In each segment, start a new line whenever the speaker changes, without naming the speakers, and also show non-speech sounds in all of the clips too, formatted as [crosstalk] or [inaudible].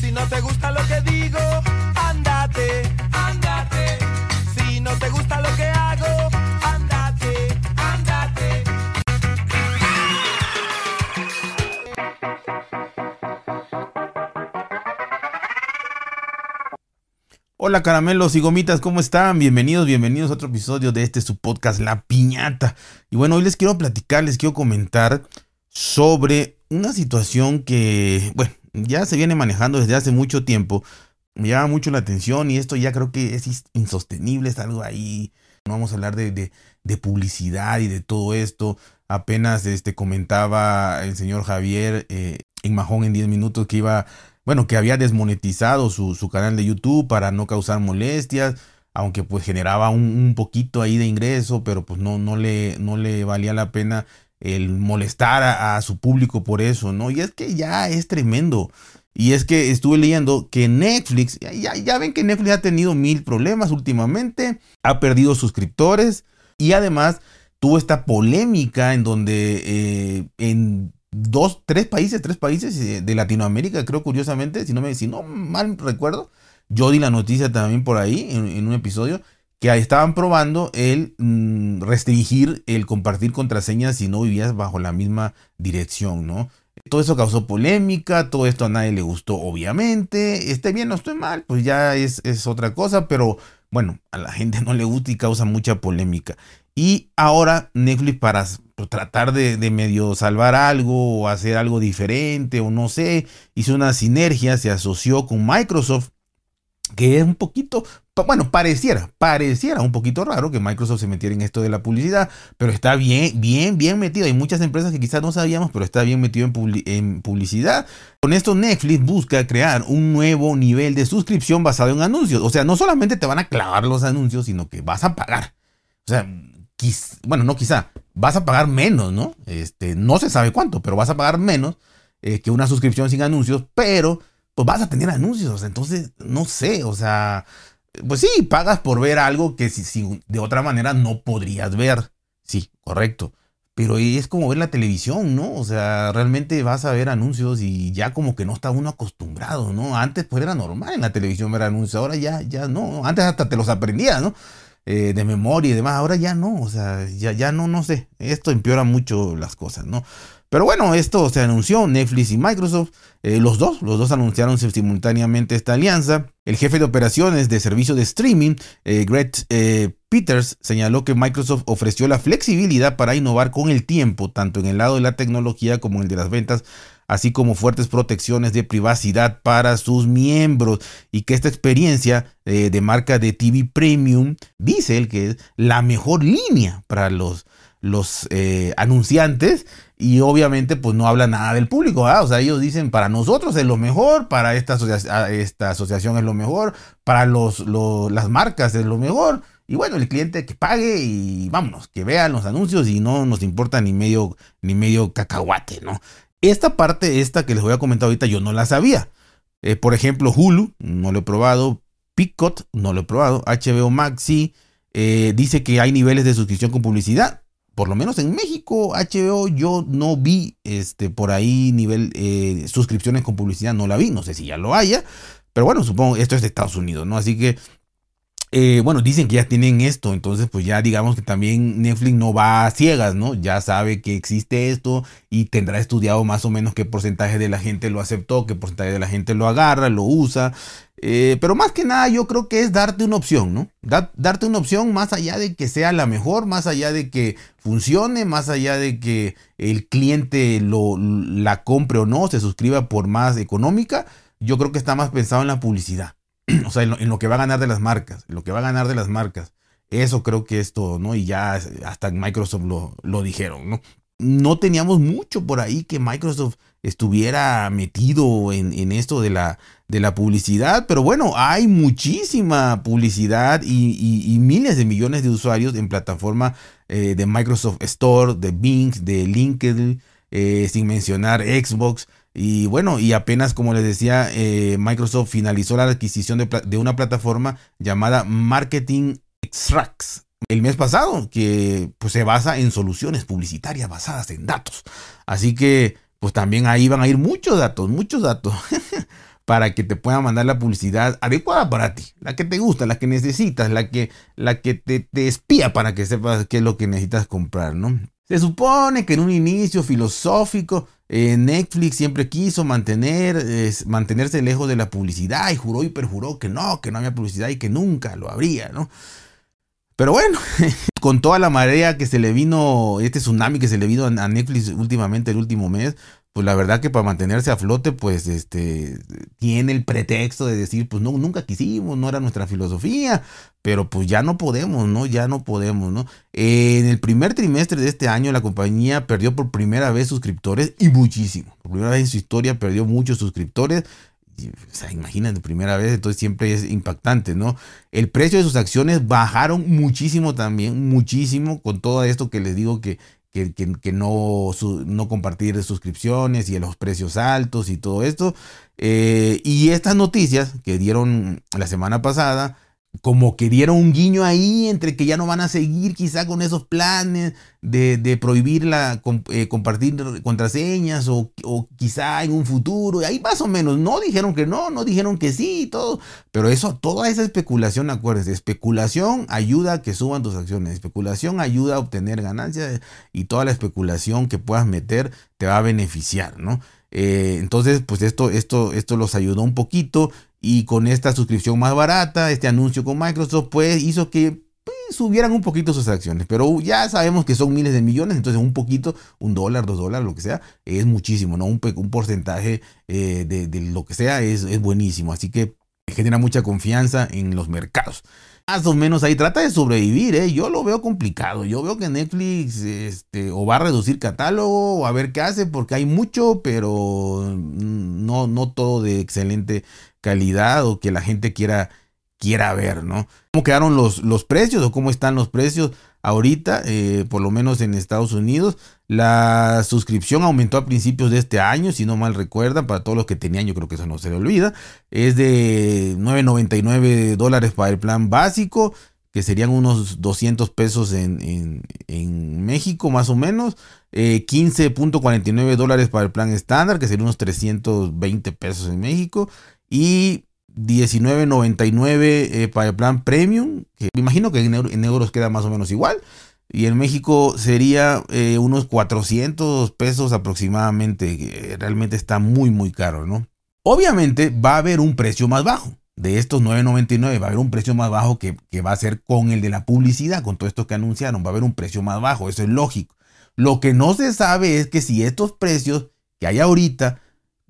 Si no te gusta lo que digo, andate, andate. Si no te gusta lo que hago, andate, andate.
Hola caramelos y gomitas, ¿cómo están? Bienvenidos, bienvenidos a otro episodio de este su podcast La Piñata. Y bueno, hoy les quiero platicar, les quiero comentar sobre una situación que, bueno, ya se viene manejando desde hace mucho tiempo. Me llama mucho la atención y esto ya creo que es insostenible, es algo ahí. No vamos a hablar de, de, publicidad y de todo esto. Apenas este, comentaba el señor Javier eh, en Majón en 10 minutos que iba bueno, que había desmonetizado su, su, canal de YouTube para no causar molestias, aunque pues generaba un, un, poquito ahí de ingreso, pero pues no, no, le, no le valía la pena el molestar a, su público por eso, ¿no? Y es que ya es tremendo. Y es que estuve leyendo que Netflix, ya, ya ven que Netflix ha tenido mil problemas últimamente, ha perdido suscriptores y además tuvo esta polémica en donde eh, en dos, tres países, tres países de Latinoamérica, creo curiosamente, si no me, si no mal recuerdo, yo di la noticia también por ahí en un episodio que estaban probando el mmm, restringir el compartir contraseñas si no vivías bajo la misma dirección, ¿no? Todo eso causó polémica, todo esto a nadie le gustó, obviamente. Esté bien o estoy mal, pues ya es, es otra cosa, pero bueno, a la gente [laughs] no le gusta y causa mucha polémica. Y ahora Netflix para tratar de, de, medio salvar algo o hacer algo diferente o no sé, hizo una sinergia, se asoció con Microsoft, que es un poquito, bueno, pareciera, pareciera un poquito raro que Microsoft se metiera en esto de la publicidad, pero está bien, bien, bien metido. Hay muchas empresas que quizás no sabíamos, pero está bien metido en, publi en publicidad. Con esto Netflix busca crear un nuevo nivel de suscripción basado en anuncios. O sea, no solamente te van a clavar los anuncios, sino que vas a pagar. O sea, bueno, no quizá, vas a pagar menos, ¿no? Este, no se sabe cuánto, pero vas a pagar menos eh, que una suscripción sin anuncios, pero pues vas a tener anuncios, entonces, no sé, o sea, pues sí, pagas por ver algo que si, de otra manera no podrías ver, sí, correcto, pero es como ver la televisión, ¿no? O sea, realmente vas a ver anuncios y ya como que no está uno acostumbrado, ¿no? Antes pues era normal en la televisión ver anuncios, ahora ya, ya no, antes hasta te los aprendías, ¿no? Eh, de memoria y demás. Ahora ya no, o sea, ya, ya no, no sé. Esto empeora mucho las cosas, ¿no? Pero bueno, esto se anunció, Netflix y Microsoft, eh, los dos, los dos anunciaron simultáneamente esta alianza. El jefe de operaciones de servicio de streaming, eh, Greg eh, Peters, señaló que Microsoft ofreció la flexibilidad para innovar con el tiempo, tanto en el lado de la tecnología como en el de las ventas, así como fuertes protecciones de privacidad para sus miembros y que esta experiencia de marca de TV Premium dice él que es la mejor línea para los, los eh, anunciantes y obviamente pues no habla nada del público, ¿verdad? o sea, ellos dicen para nosotros es lo mejor, para esta, asocia esta asociación es lo mejor, para los, las marcas es lo mejor. Y bueno, el cliente que pague y vámonos, que vean los anuncios y no nos importa ni medio, ni medio cacahuate, ¿no? Esta parte, esta que les voy a comentar ahorita, yo no la sabía. Eh, por ejemplo, Hulu, no lo he probado. Picot, no lo he probado. HBO Max, sí. Eh, dice que hay niveles de suscripción con publicidad. Por lo menos en México, HBO, yo no vi este, por ahí nivel eh, suscripciones con publicidad, no la vi. No sé si ya lo haya. Pero bueno, supongo esto es de Estados Unidos, ¿no? Así que eh, bueno, dicen que ya tienen esto, entonces pues ya digamos que también Netflix no va a ciegas, ¿no? Ya sabe que existe esto y tendrá estudiado más o menos qué porcentaje de la gente lo aceptó, qué porcentaje de la gente lo agarra, lo usa. Eh, pero más que nada yo creo que es darte una opción, ¿no? Da, darte una opción más allá de que sea la mejor, más allá de que funcione, más allá de que el cliente lo, la compre o no, se suscriba por más económica, yo creo que está más pensado en la publicidad. [clears throat] o sea, en lo, que va a ganar de las marcas, lo que va a ganar de las marcas. Eso creo que es todo, ¿no? Y ya hasta Microsoft lo, lo dijeron, ¿no? No teníamos mucho por ahí que Microsoft estuviera metido en, en esto de la, de la publicidad, pero bueno, hay muchísima publicidad y miles de millones de usuarios en plataforma eh, de Microsoft Store, de Bing, de LinkedIn, eh, sin mencionar Xbox. Y bueno, y apenas como les decía, eh, Microsoft finalizó la adquisición de, de, una plataforma llamada Marketing Extracts el mes pasado, que pues, se basa en soluciones publicitarias basadas en datos. Así que pues también ahí van a ir muchos datos, muchos datos. [laughs] para que te puedan mandar la publicidad adecuada para ti, la que te gusta, la que necesitas, la que, la que te, te espía para que sepas qué es lo que necesitas comprar, ¿no? Se supone que en un inicio filosófico eh, Netflix siempre quiso mantener, mantenerse lejos de la publicidad y juró y perjuró que no, que no había publicidad y que nunca lo habría, ¿no? Pero bueno, [laughs] con toda la marea que se le vino, este tsunami que se le vino a Netflix últimamente el último mes, pues la verdad que para mantenerse a flote, pues este, tiene el pretexto de decir, pues no, nunca quisimos, no era nuestra filosofía, pero pues ya no podemos, ¿no? Ya no podemos, ¿no? en el primer trimestre de este año la compañía perdió por primera vez suscriptores y muchísimo. Por primera vez en su historia perdió muchos suscriptores. O sea, imagínate, primera vez, entonces siempre es impactante, ¿no? El precio de sus acciones bajaron muchísimo también, muchísimo, con todo esto que les digo que que, no, no compartir suscripciones y los precios altos y todo esto. Eh, y estas noticias que dieron la semana pasada como que dieron un guiño ahí entre que ya no van a seguir quizá con esos planes de, prohibir la, eh, compartir contraseñas o, quizá en un futuro, ahí más o menos, no dijeron que no, no dijeron que sí, todo, pero eso, toda esa especulación, acuérdense, especulación ayuda a que suban tus acciones, especulación ayuda a obtener ganancias y toda la especulación que puedas meter te va a beneficiar, ¿no? Eh, entonces, pues esto, esto, esto los ayudó un poquito y con esta suscripción más barata, este anuncio con Microsoft, pues hizo que pues, subieran un poquito sus acciones. Pero ya sabemos que son miles de millones, entonces un poquito, un dólar, dos dólares, lo que sea, es muchísimo, ¿no? Un, porcentaje eh, de, lo que sea es, es buenísimo. Así que genera mucha confianza en los mercados más o menos ahí trata de sobrevivir, ¿eh? Yo lo veo complicado. Yo veo que Netflix este, o va a reducir catálogo o a ver qué hace porque hay mucho, pero no, no todo de excelente calidad o que la gente quiera, quiera ver, ¿no? ¿Cómo quedaron los, los precios o cómo están los precios ahorita, eh, por lo menos en Estados Unidos? La suscripción aumentó a principios de este año, si no mal recuerdan, para todos los que tenían, yo creo que eso no se le olvida. Es de 9.99 dólares para el plan básico, que serían unos 200 pesos en, México más o menos. 15.49 eh, dólares para el plan estándar, que serían unos 320 pesos en México y 19.99 eh, para el plan premium, que me imagino que en, euros queda más o menos igual. Y en México sería eh, unos 400 pesos aproximadamente. Realmente está muy, muy caro, ¿no? Obviamente va a haber un precio más bajo. De estos 9.99 va a haber un precio más bajo que, va a ser con el de la publicidad, con todo esto que anunciaron. Va a haber un precio más bajo, eso es lógico. Lo que no se sabe es que si estos precios que hay ahorita,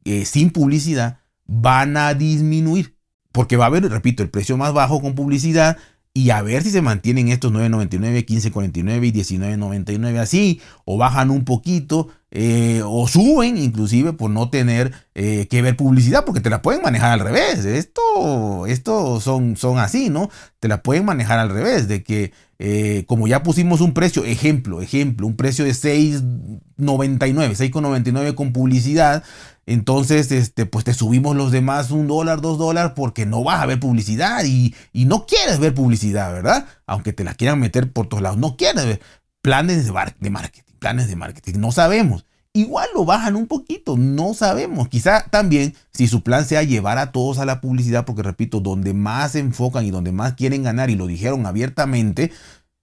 eh, sin publicidad, van a disminuir. Porque va a haber, repito, el precio más bajo con publicidad y a ver si se mantienen estos 9.99, 15.49 y 19.99 así, o bajan un poquito, eh, o suben inclusive por no tener eh, que ver publicidad, porque te la pueden manejar al revés. Esto, esto son, son así, ¿no? Te la pueden manejar al revés, de que eh, como ya pusimos un precio, ejemplo, ejemplo, un precio de 6.99, 6.99 con publicidad, entonces, este, pues te subimos los demás un dólar, dos dólares, porque no vas a ver publicidad y, no quieres ver publicidad, ¿verdad? Aunque te la quieran meter por todos lados, no quieres ver planes de, de marketing, planes de marketing, no sabemos. Igual lo bajan un poquito, no sabemos. Quizá también si su plan sea llevar a todos a la publicidad, porque repito, donde más se enfocan y donde más quieren ganar, y lo dijeron abiertamente,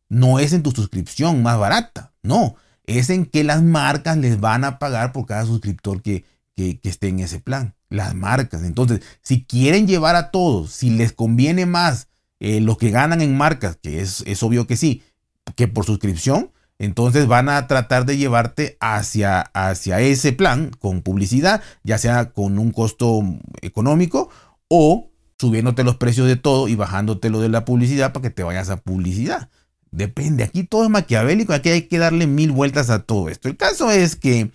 no es en tu suscripción más barata, no, es en que las marcas les van a pagar por cada suscriptor que, que, esté en ese plan, las marcas. Entonces, si quieren llevar a todos, si les conviene más eh, lo que ganan en marcas, que es, es obvio que sí, que por suscripción, entonces van a tratar de llevarte hacia, hacia ese plan con publicidad, ya sea con un costo económico o subiéndote los precios de todo y bajándote lo de la publicidad para que te vayas a publicidad. Depende, aquí todo es maquiavélico, aquí hay que darle mil vueltas a todo esto. El caso es que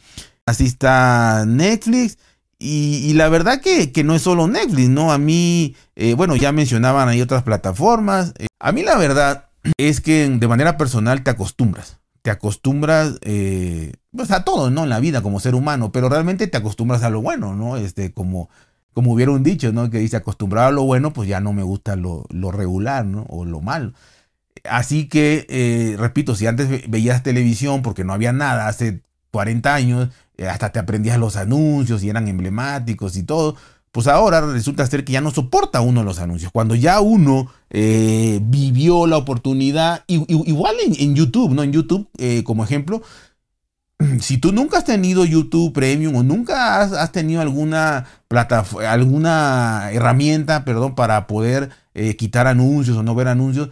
Así está Netflix. Y, la verdad que, no es solo Netflix, ¿no? A mí, eh, bueno, ya mencionaban ahí otras plataformas. Eh, a mí la verdad [clears throat] es que de manera personal te acostumbras. Te acostumbras eh, pues a todo, ¿no? En la vida como ser humano, pero realmente te acostumbras a lo bueno, ¿no? Este, como, como hubiera un dicho, ¿no? Que dice acostumbrado a lo bueno, pues ya no me gusta lo, regular, ¿no? O lo malo. Así que, repito, si antes veías televisión porque no había nada, hace 40 años, hasta te aprendías los anuncios y eran emblemáticos y todo, pues ahora resulta ser que ya no soporta uno los anuncios. Cuando ya uno eh, vivió la oportunidad, igual en, YouTube, ¿no? En YouTube, eh, como ejemplo, [clears throat] si tú nunca has tenido YouTube Premium o nunca has, tenido alguna plataforma, alguna herramienta, perdón, para poder eh, quitar anuncios o no ver anuncios,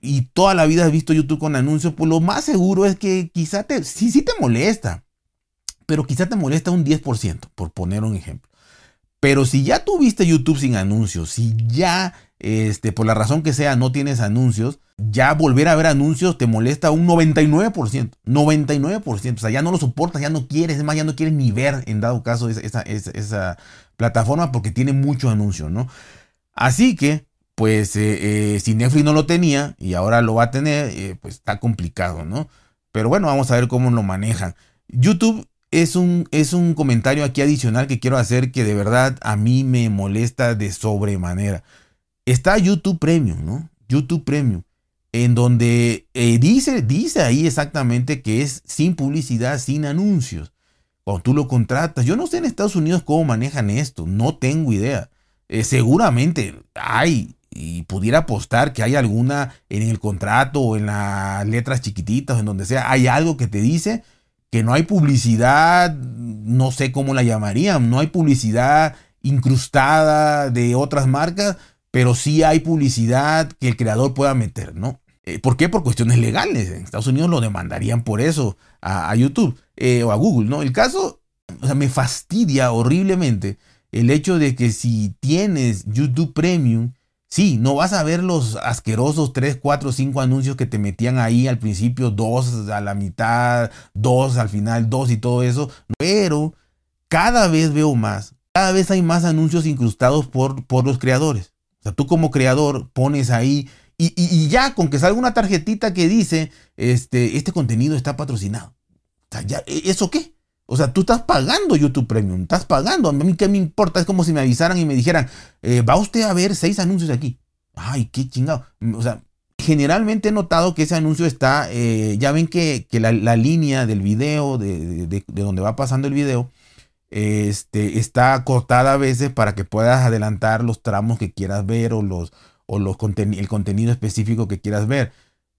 y toda la vida has visto YouTube con anuncios, pues lo más seguro es que quizá te, sí, sí te molesta, pero quizá te molesta un 10%, por poner un ejemplo. Pero si ya tuviste YouTube sin anuncios, si ya, este, por la razón que sea, no tienes anuncios, ya volver a ver anuncios te molesta un 99%. 99%. O sea, ya no lo soportas, ya no quieres, es más, ya no quieres ni ver en dado caso esa, esa, plataforma porque tiene mucho anuncio, ¿no? Así que, pues, eh, eh, si Netflix no lo tenía y ahora lo va a tener, eh, pues está complicado, ¿no? Pero bueno, vamos a ver cómo lo manejan. YouTube es un, es un comentario aquí adicional que quiero hacer que de verdad a mí me molesta de sobremanera. Está YouTube Premium, ¿no? YouTube Premium, en donde eh, dice, dice ahí exactamente que es sin publicidad, sin anuncios. Cuando tú lo contratas, yo no sé en Estados Unidos cómo manejan esto, no tengo idea. Eh, seguramente hay, y pudiera apostar que hay alguna en el contrato o en las letras chiquititas, en donde sea, hay algo que te dice que no hay publicidad, no sé cómo la llamarían, no hay publicidad incrustada de otras marcas, pero sí hay publicidad que el creador pueda meter, ¿no? Eh, ¿Por qué? Por cuestiones legales. En Estados Unidos lo demandarían por eso a, YouTube eh, o a Google, ¿no? El caso, o sea, me fastidia horriblemente el hecho de que si tienes YouTube Premium, Sí, no vas a ver los asquerosos 3, 4, 5 anuncios que te metían ahí al principio, dos a la mitad, dos al final, dos y todo eso, pero cada vez veo más, cada vez hay más anuncios incrustados por, por los creadores. O sea, tú como creador pones ahí y, ya con que salga una tarjetita que dice, este, este contenido está patrocinado. O sea, ya, ¿e, ¿eso qué? O sea, tú estás pagando YouTube Premium, estás pagando. A mí qué me importa, es como si me avisaran y me dijeran, eh, va usted a ver seis anuncios aquí. Ay, qué chingado. O sea, generalmente he notado que ese anuncio está, eh, ya ven que, la, línea del video, de, donde va pasando el video, este, está cortada a veces para que puedas adelantar los tramos que quieras ver o, los, o los el contenido específico que quieras ver.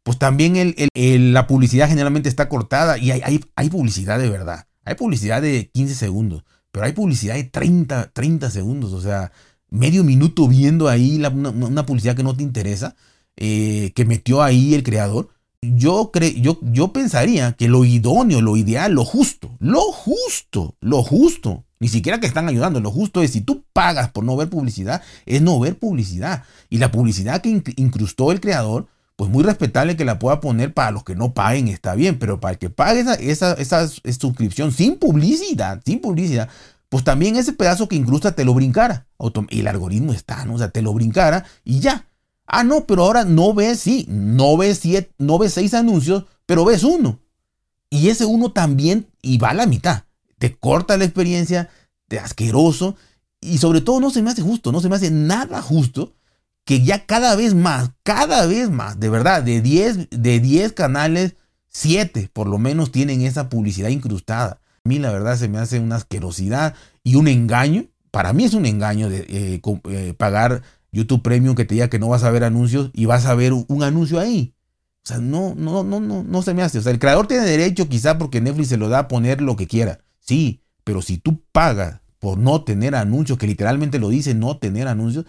Pues también el, la publicidad generalmente está cortada y hay, hay, hay publicidad de verdad. Hay publicidad de 15 segundos, pero hay publicidad de 30, 30 segundos, o sea, medio minuto viendo ahí una, publicidad que no te interesa, eh, que metió ahí el creador. Yo, yo, yo pensaría que lo idóneo, lo ideal, lo justo, lo justo, lo justo, ni siquiera que están ayudando, lo justo es si tú pagas por no ver publicidad, es no ver publicidad. Y la publicidad que incrustó el creador, pues muy respetable que la pueda poner para los que no paguen, está bien, pero para el que pague esa, esa, suscripción sin publicidad, sin publicidad, pues también ese pedazo que incrusta te lo brincara. El algoritmo está, ¿no? O sea, te lo brincara y ya. Ah, no, pero ahora no ves, sí, no ves, siete, no ves seis anuncios, pero ves uno. Y ese uno también, y va a la mitad. Te corta la experiencia, te asqueroso, y sobre todo no se me hace justo, no se me hace nada justo que ya cada vez más, cada vez más, de verdad, de 10 de 10 canales, 7 por lo menos tienen esa publicidad incrustada. A mí la verdad se me hace una asquerosidad y un engaño. Para mí es un engaño de eh, eh, pagar YouTube Premium que te diga que no vas a ver anuncios y vas a ver un anuncio ahí. O sea, no, no, no, no, no se me hace. O sea, el creador tiene derecho quizá porque Netflix se lo da a poner lo que quiera. Sí, pero si tú pagas por no tener anuncios, que literalmente lo dice no tener anuncios,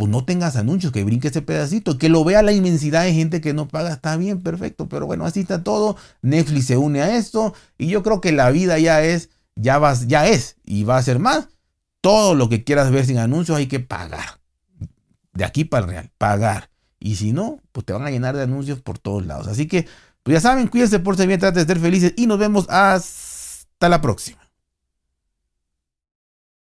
pues no tengas anuncios, que brinque ese pedacito, que lo vea la inmensidad de gente que no paga, está bien, perfecto, pero bueno, así está todo, Netflix se une a esto y yo creo que la vida ya es, ya vas, ya es y va a ser más, todo lo que quieras ver sin anuncios hay que pagar, de aquí para el real, pagar, y si no, pues te van a llenar de anuncios por todos lados, así que, pues ya saben, cuídense por bien, traten de ser felices y nos vemos hasta la próxima.